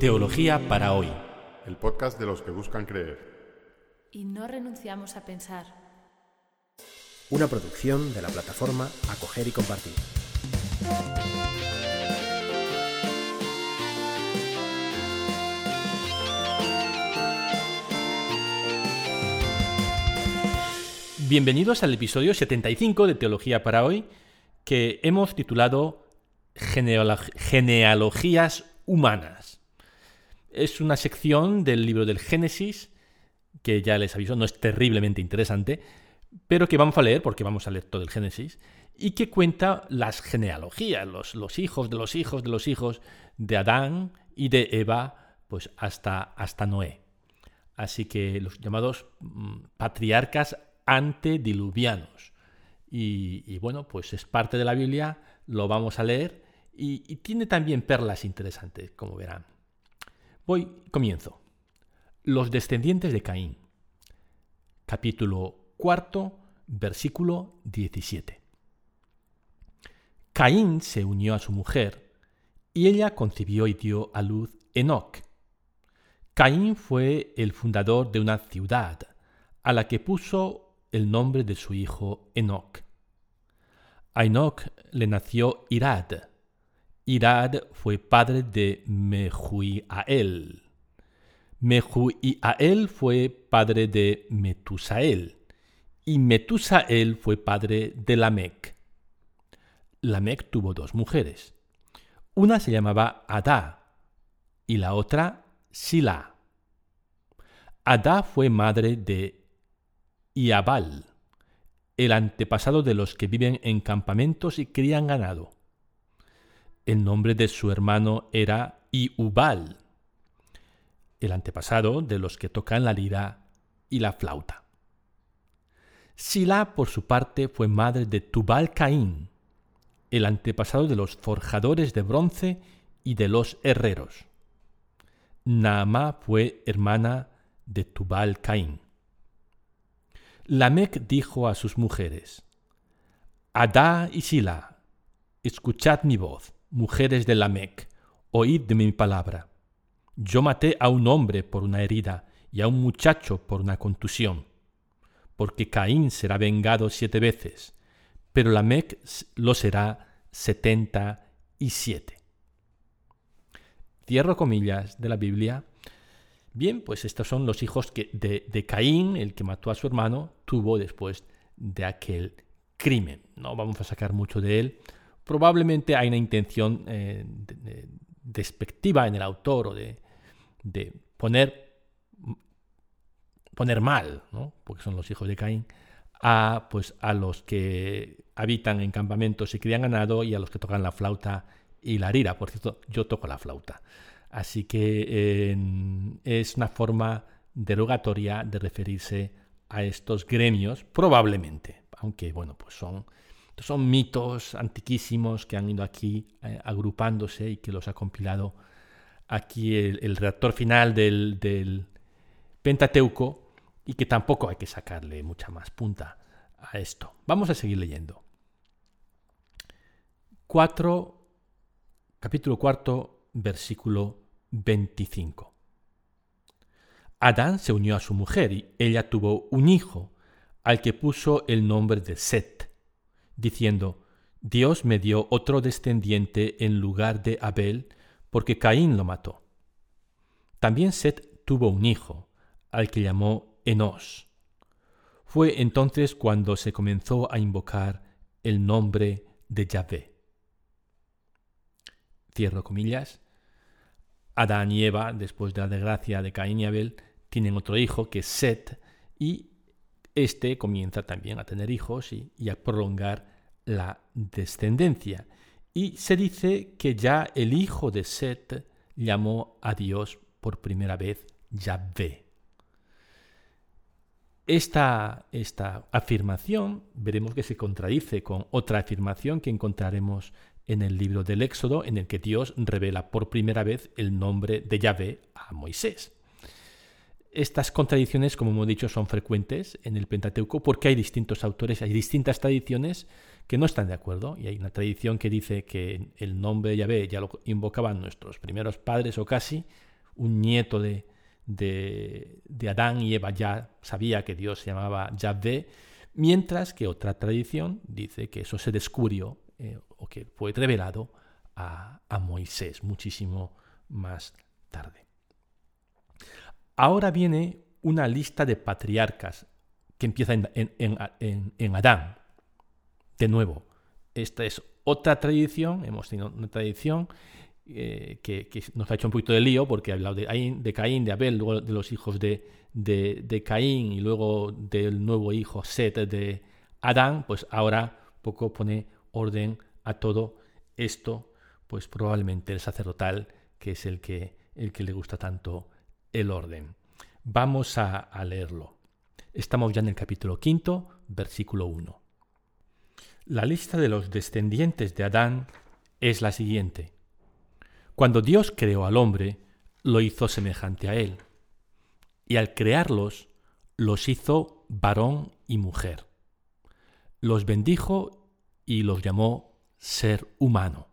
Teología para hoy. El podcast de los que buscan creer. Y no renunciamos a pensar. Una producción de la plataforma Acoger y Compartir. Bienvenidos al episodio 75 de Teología para hoy, que hemos titulado Genealog- Genealogías Humanas. Es una sección del libro del Génesis, que ya les aviso, no es terriblemente interesante, pero que vamos a leer, porque vamos a leer todo el Génesis, y que cuenta las genealogías, los, los hijos de los hijos de los hijos de Adán y de Eva, pues hasta, hasta Noé. Así que los llamados mm, patriarcas antediluvianos. Y, bueno, pues es parte de la Biblia, lo vamos a leer y tiene también perlas interesantes, como verán. Voy, comienzo. Los descendientes de Caín. Capítulo cuarto, versículo 17. Caín se unió a su mujer y ella concibió y dio a luz Enoc. Caín fue el fundador de una ciudad a la que puso el nombre de su hijo Enoc. A Enoc le nació Irad. Irad fue padre de Mehuiael. Mehuiael fue padre de Metusael. Y Metusael fue padre de Lamec. Lamec tuvo dos mujeres. Una se llamaba Adá y la otra Sila. Adá fue madre de Iabal, el antepasado de los que viven en campamentos y crían ganado. El nombre de su hermano era Iubal, el antepasado de los que tocan la lira y la flauta. Sila, por su parte, fue madre de Tubal Caín, el antepasado de los forjadores de bronce y de los herreros. Naamá fue hermana de Tubal Caín. Lamec dijo a sus mujeres, Adá y Sila, escuchad mi voz, mujeres de Lamec, oíd de mi palabra. Yo maté a un hombre por una herida y a un muchacho por una contusión, porque Caín será vengado siete veces, pero Lamec lo será setenta y siete. Cierro comillas de la Biblia. Bien, pues estos son los hijos que de, de, Caín, el que mató a su hermano, tuvo después de aquel crimen. No vamos a sacar mucho de él. Probablemente hay una intención eh, de, de, despectiva en el autor o de, poner, poner mal, ¿no? porque son los hijos de Caín, a, pues, a los que habitan en campamentos y crían ganado y a los que tocan la flauta y la lira. Por cierto, yo toco la flauta. Así que es una forma derogatoria de referirse a estos gremios, probablemente, aunque bueno, pues son, son mitos antiquísimos que han ido aquí eh, agrupándose y que los ha compilado aquí el, el redactor final del, del, Pentateuco y que tampoco hay que sacarle mucha más punta a esto. Vamos a seguir leyendo. 4, capítulo cuarto, versículo 25. Adán se unió a su mujer y ella tuvo un hijo, al que puso el nombre de Set, diciendo, Dios me dio otro descendiente en lugar de Abel, porque Caín lo mató. También Set tuvo un hijo, al que llamó Enos. Fue entonces cuando se comenzó a invocar el nombre de Yahvé. Cierro comillas. Adán y Eva, después de la desgracia de Caín y Abel, tienen otro hijo que es Set, y este comienza también a tener hijos y, a prolongar la descendencia. Y se dice que ya el hijo de Set llamó a Dios por primera vez Yahvé. Esta, esta afirmación veremos que se contradice con otra afirmación que encontraremos en el libro del Éxodo, en el que Dios revela por primera vez el nombre de Yahvé a Moisés. Estas contradicciones, como hemos dicho, son frecuentes en el Pentateuco porque hay distintos autores, hay distintas tradiciones que no están de acuerdo. Y hay una tradición que dice que el nombre de Yahvé ya lo invocaban nuestros primeros padres o casi un nieto de, de, Adán y Eva ya sabía que Dios se llamaba Yahvé, mientras que otra tradición dice que eso se descubrió eh, o que fue revelado a, Moisés muchísimo más tarde. Ahora viene una lista de patriarcas que empieza en, en, Adán. De nuevo, esta es otra tradición, hemos tenido una tradición eh, que, nos ha hecho un poquito de lío porque ha hablado de, de Caín, de Abel, luego de los hijos de, de, Caín y luego del nuevo hijo Set de Adán, pues ahora poco pone orden a todo esto, pues probablemente el sacerdotal, que es el que, el que le gusta tanto el orden. Vamos a, leerlo. Estamos ya en el capítulo quinto, versículo 1. La lista de los descendientes de Adán es la siguiente. Cuando Dios creó al hombre, lo hizo semejante a él, y al crearlos, los hizo varón y mujer. Los bendijo y los llamó ser humano.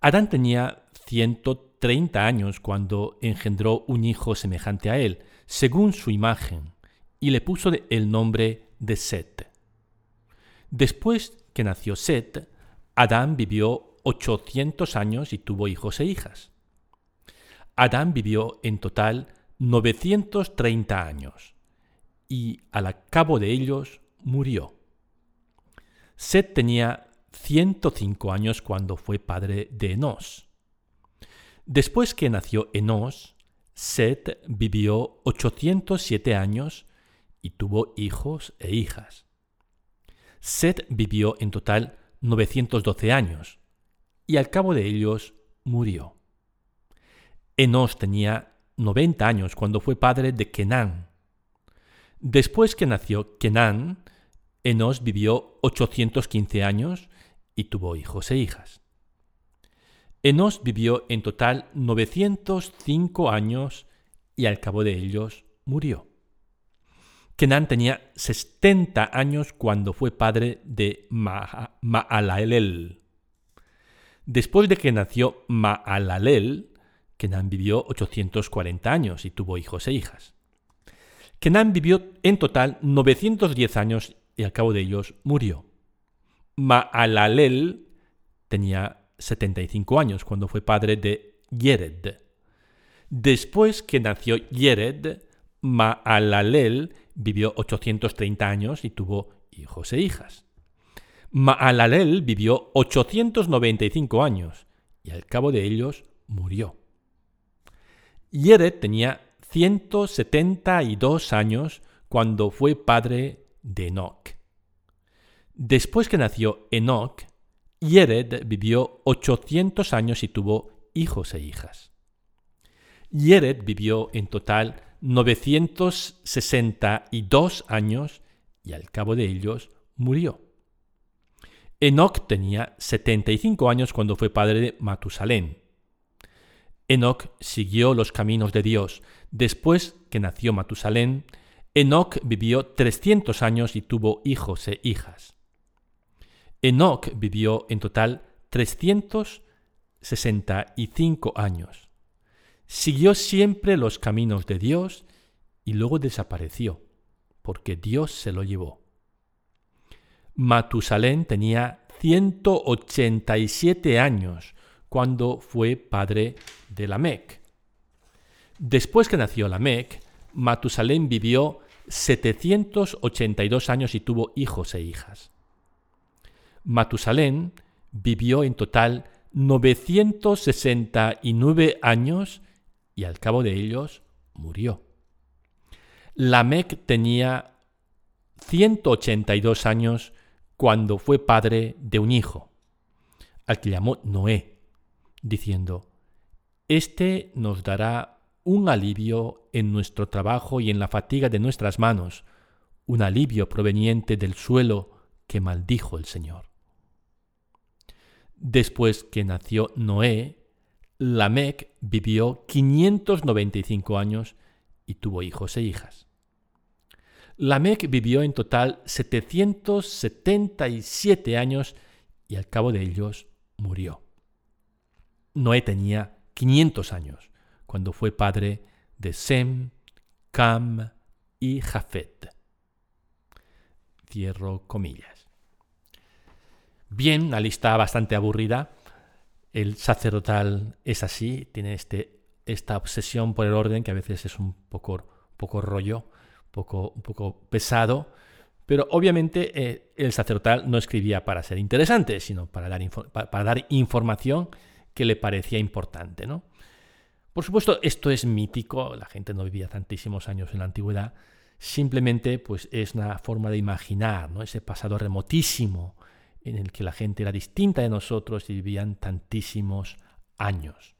Adán tenía 130 años cuando engendró un hijo semejante a él, según su imagen, y le puso el nombre de Set. Después que nació Set, Adán vivió 800 años y tuvo hijos e hijas. Adán vivió en total 930 años y al cabo de ellos murió. Set tenía 105 años cuando fue padre de Enos. Después que nació Enos, Set vivió 807 años y tuvo hijos e hijas. Set vivió en total 912 años y al cabo de ellos murió. Enos tenía 90 años cuando fue padre de Kenán. Después que nació Kenán, Enos vivió 815 años y tuvo hijos e hijas. Enos vivió en total 905 años y al cabo de ellos murió. Kenán tenía 70 años cuando fue padre de Maalalel. Después de que nació Maalalel, Kenán vivió 840 años y tuvo hijos e hijas. Kenán vivió en total 910 años y al cabo de ellos murió. Maalalel tenía 75 años cuando fue padre de Yered. Después que nació Yered, Maalalel vivió 830 años y tuvo hijos e hijas. Maalalel vivió 895 años y al cabo de ellos murió. Yered tenía 172 años cuando fue padre de Enoch. Después que nació Enoch, Yered vivió 800 años y tuvo hijos e hijas. Yered vivió en total 962 años y al cabo de ellos murió. Enoch tenía 75 años cuando fue padre de Matusalén. Enoch siguió los caminos de Dios. Después que nació Matusalén, Enoch vivió 300 años y tuvo hijos e hijas. Enoch vivió en total 365 años. Siguió siempre los caminos de Dios y luego desapareció, porque Dios se lo llevó. Matusalén tenía 187 años cuando fue padre de Lamec. Después que nació Lamec, Matusalén vivió 782 años y tuvo hijos e hijas. Matusalén vivió en total 969 años y al cabo de ellos murió. Lamec tenía 182 años cuando fue padre de un hijo, al que llamó Noé, diciendo, Este nos dará un alivio en nuestro trabajo y en la fatiga de nuestras manos, un alivio proveniente del suelo que maldijo el Señor. Después que nació Noé, Lamec vivió 595 años y tuvo hijos e hijas. Lamec vivió en total 777 años y al cabo de ellos murió. Noé tenía 500 años cuando fue padre de Sem, Cam y Jafet. Cierro comillas. Bien, la lista bastante aburrida. El sacerdotal es así, tiene este, esta obsesión por el orden que a veces es un poco, poco rollo, poco, un poco pesado, pero obviamente eh, el sacerdotal no escribía para ser interesante, sino para dar, para dar información que le parecía importante. ¿no? Por supuesto, esto es mítico, la gente no vivía tantísimos años en la antigüedad, simplemente pues, es una forma de imaginar ¿no? ese pasado remotísimo en el que la gente era distinta de nosotros y vivían tantísimos años.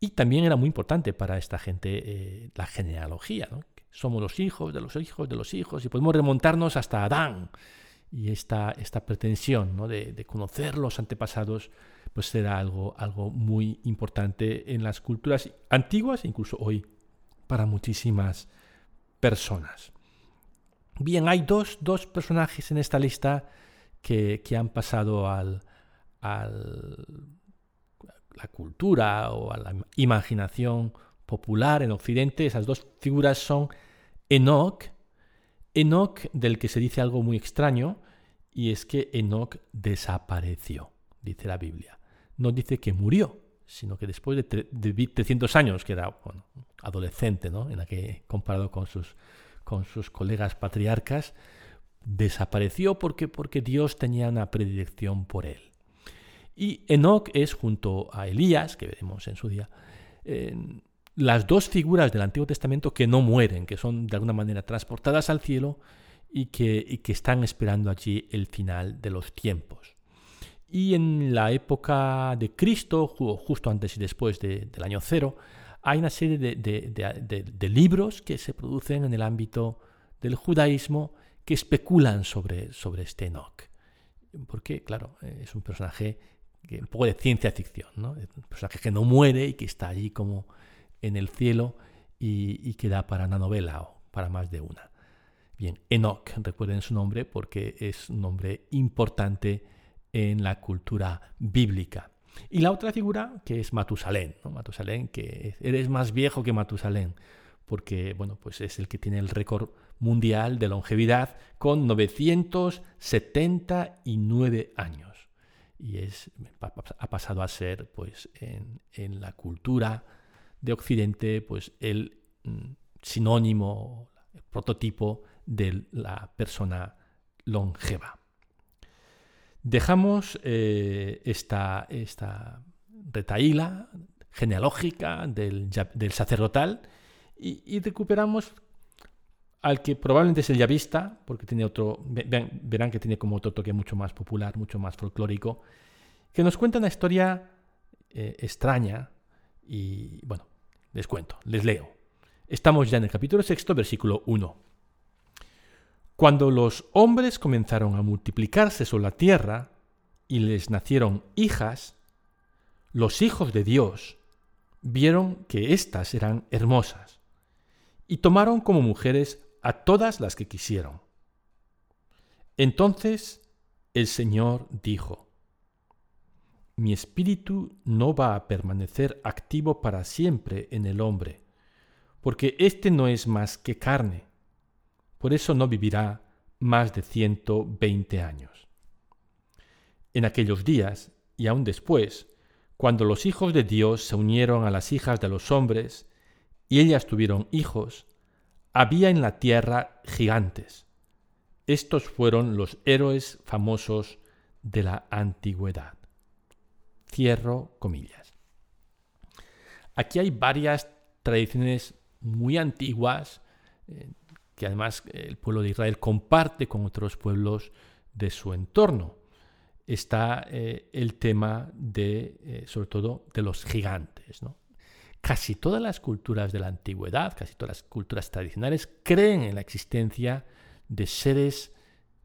Y también era muy importante para esta gente eh, la genealogía. ¿no? Somos los hijos de los hijos de los hijos y podemos remontarnos hasta Adán. Y esta, esta pretensión ¿no? de, conocer los antepasados pues será algo, algo muy importante en las culturas antiguas, incluso hoy, para muchísimas personas. Bien, hay dos, personajes en esta lista que, han pasado al, a la cultura o a la imaginación popular en Occidente. Esas dos figuras son Enoch, Enoch del que se dice algo muy extraño, y es que Enoch desapareció, dice la Biblia no dice que murió, sino que después de, 300 años, que era adolescente, ¿no? en comparado con sus colegas patriarcas, desapareció porque, porque Dios tenía una predilección por él. Y Enoch es, junto a Elías, que veremos en su día, las dos figuras del Antiguo Testamento que no mueren, que son de alguna manera transportadas al cielo y que, y que están esperando allí el final de los tiempos. Y en la época de Cristo, justo antes y después del año cero, hay una serie de, libros que se producen en el ámbito del judaísmo que especulan sobre, sobre este Enoch. Porque, claro, es un personaje un poco de ciencia ficción, ¿no? un personaje que no muere y que está allí como en el cielo y, y que da para una novela o para más de una. Bien, Enoch, recuerden su nombre porque es un nombre importante en la cultura bíblica. Y la otra figura que es Matusalén, ¿no? Matusalén, que eres más viejo que Matusalén, porque bueno, pues es el que tiene el récord mundial de longevidad con 979 años. Y es, ha pasado a ser, pues, en, en la cultura de Occidente, pues, el mm, sinónimo, el prototipo de la persona longeva. Dejamos eh, esta, esta retaíla genealógica del, sacerdotal y, recuperamos al que probablemente es el yavista, porque tiene otro, verán que tiene como otro toque mucho más popular, mucho más folclórico, que nos cuenta una historia eh, extraña y, bueno, les cuento, les leo. Estamos ya en el capítulo sexto, versículo 1. Cuando los hombres comenzaron a multiplicarse sobre la tierra y les nacieron hijas, los hijos de Dios vieron que éstas eran hermosas y tomaron como mujeres a todas las que quisieron. Entonces el Señor dijo, Mi espíritu no va a permanecer activo para siempre en el hombre, porque éste no es más que carne por eso no vivirá más de ciento veinte años. En aquellos días, y aún después, cuando los hijos de Dios se unieron a las hijas de los hombres, y ellas tuvieron hijos, había en la tierra gigantes. Estos fueron los héroes famosos de la antigüedad. Cierro comillas. Aquí hay varias tradiciones muy antiguas, eh, que además el pueblo de Israel comparte con otros pueblos de su entorno. Está eh, el tema de, eh, sobre todo, de los gigantes. Casi todas las culturas de la antigüedad, casi todas las culturas tradicionales, creen en la existencia de seres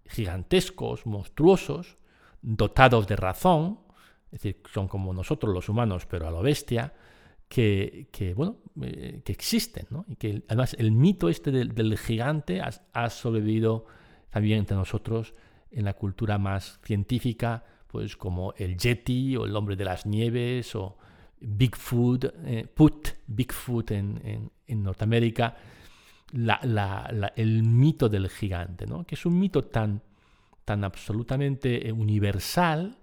gigantescos, monstruosos, dotados de razón, es decir, son como nosotros los humanos, pero a lo bestia, que, bueno, eh, que existen, ¿no? Y que además el mito este del, gigante ha, sobrevivido también entre nosotros en la cultura más científica, pues como el Yeti o el hombre de las nieves o Bigfoot, eh, Put, Bigfoot en, Norteamérica, el mito del gigante, ¿no? que es un mito tan, tan absolutamente eh, universal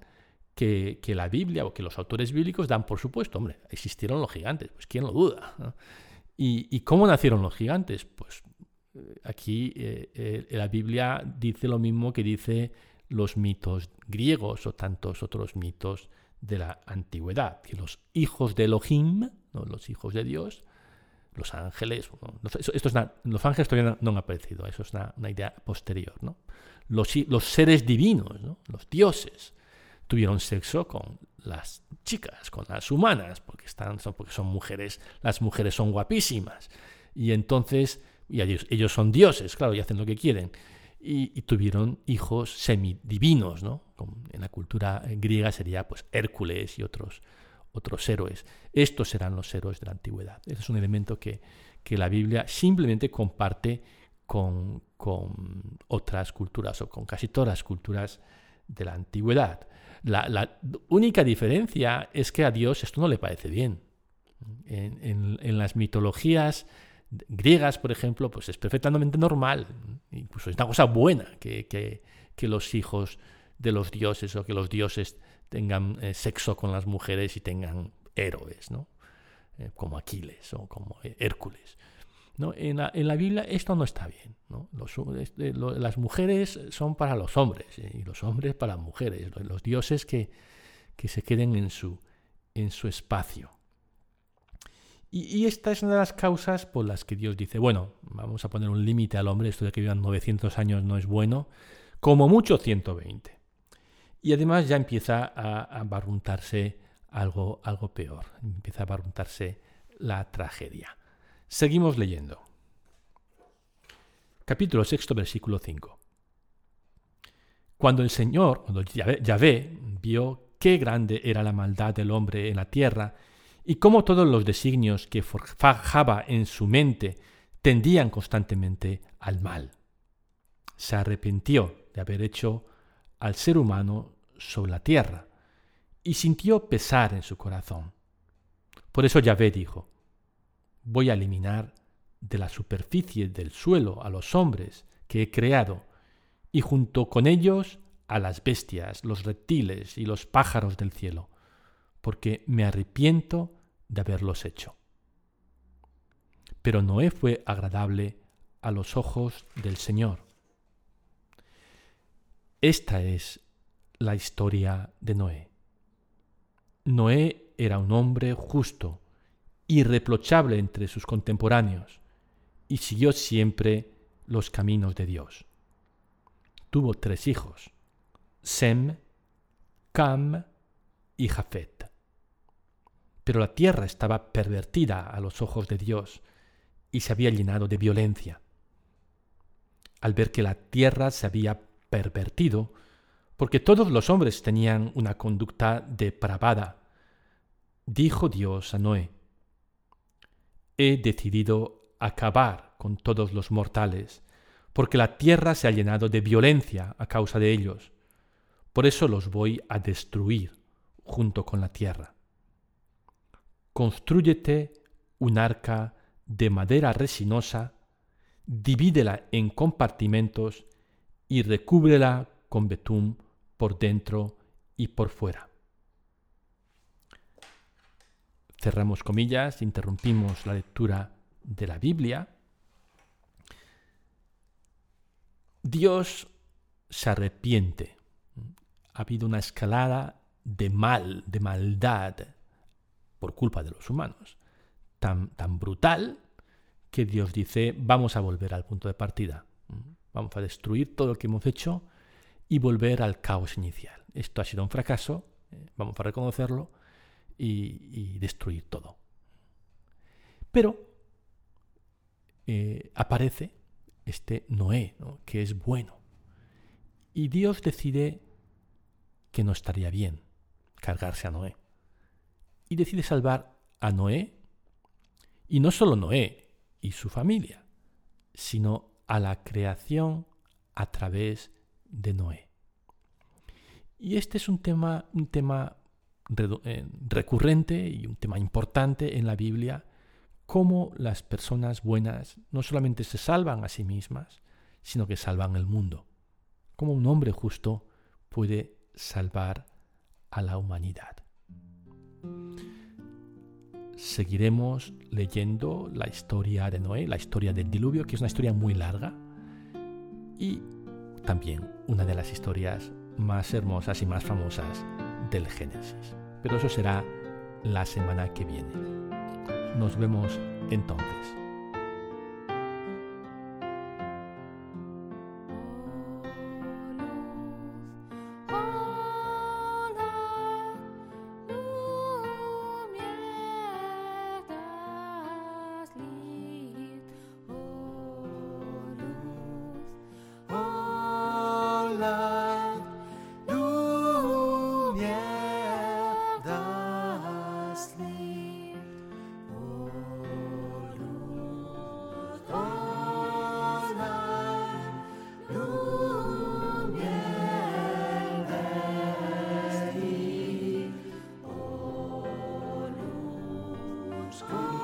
que, la Biblia o que los autores bíblicos dan por supuesto, hombre, existieron los gigantes, pues quién lo duda. ¿Y, cómo nacieron los gigantes? Pues eh, aquí la Biblia dice lo mismo que dice los mitos griegos o tantos otros mitos de la antigüedad, que los hijos de Elohim, los hijos de Dios, los ángeles, esto, los ángeles todavía no, han aparecido, eso es una, idea posterior. ¿no? Los, los, seres divinos, los dioses, tuvieron sexo con las chicas, con las humanas, porque, están, son, porque son mujeres, las mujeres son guapísimas. Y entonces, y ellos, ellos son dioses, claro, y hacen lo que quieren y, tuvieron hijos semidivinos, ¿no? En la cultura griega sería pues Hércules y otros, otros héroes. Estos serán los héroes de la antigüedad. Ese es un elemento que, que la Biblia simplemente comparte con, con, otras culturas o con casi todas las culturas de la antigüedad. La, la única diferencia es que a Dios esto no le parece bien. En, en, en las mitologías griegas, por ejemplo, pues es perfectamente normal, incluso es una cosa buena que, que, los hijos de los dioses o que los dioses tengan eh, sexo con las mujeres y tengan héroes, ¿no? Eh, como Aquiles o como Hércules. ¿no? En, la, en, la, Biblia esto no está bien. ¿no? Este, las mujeres son para los hombres y los hombres para mujeres. Los dioses que, que se queden en su, en su espacio. Y, esta es una de las causas por las que Dios dice, bueno, vamos a poner un límite al hombre, esto de que vivan 900 años no es bueno, como mucho 120. Y además ya empieza a, barruntarse algo, algo peor, empieza a barruntarse la tragedia. Seguimos leyendo. Capítulo 6, versículo 5. Cuando el Señor, cuando Yahvé, vio qué grande era la maldad del hombre en la tierra, y cómo todos los designios que forjaba en su mente tendían constantemente al mal. Se arrepintió de haber hecho al ser humano sobre la tierra y sintió pesar en su corazón. Por eso Yahvé dijo, voy a eliminar de la superficie del suelo a los hombres que he creado, y junto con ellos a las bestias, los reptiles y los pájaros del cielo, porque me arrepiento de haberlos hecho. Pero Noé fue agradable a los ojos del Señor. Esta es la historia de Noé. Noé era un hombre justo, irreprochable entre sus contemporáneos, y siguió siempre los caminos de Dios. Tuvo tres hijos, Sem, Cam y Jafet. Pero la tierra estaba pervertida a los ojos de Dios y se había llenado de violencia. Al ver que la tierra se había pervertido, porque todos los hombres tenían una conducta depravada, dijo Dios a Noé, He decidido acabar con todos los mortales, porque la tierra se ha llenado de violencia a causa de ellos. Por eso los voy a destruir junto con la tierra construyete un arca de madera resinosa, divídela en compartimentos y recúbrela con betún por dentro y por fuera. Cerramos comillas, interrumpimos la lectura de la Biblia. Dios se arrepiente. Ha habido una escalada de mal, de maldad, por culpa de los humanos, tan, tan brutal que Dios dice, vamos a volver al punto de partida, vamos a destruir todo lo que hemos hecho y volver al caos inicial. Esto ha sido un fracaso, eh, vamos a reconocerlo y, destruir todo. Pero eh, aparece este Noé, que es bueno. Y Dios decide que no estaría bien cargarse a Noé y decide salvar a Noé, y no solo Noé y su familia, sino a la creación a través de Noé. Y este es un tema, un tema eh, recurrente y un tema importante en la Biblia, cómo las personas buenas no solamente se salvan a sí mismas, sino que salvan el mundo. Cómo un hombre justo puede salvar a la humanidad. Seguiremos leyendo la historia de Noé, la historia del diluvio, que es una historia muy larga, y también una de las historias más hermosas y más famosas del Génesis. Pero eso será la semana que viene. Nos vemos entonces. school.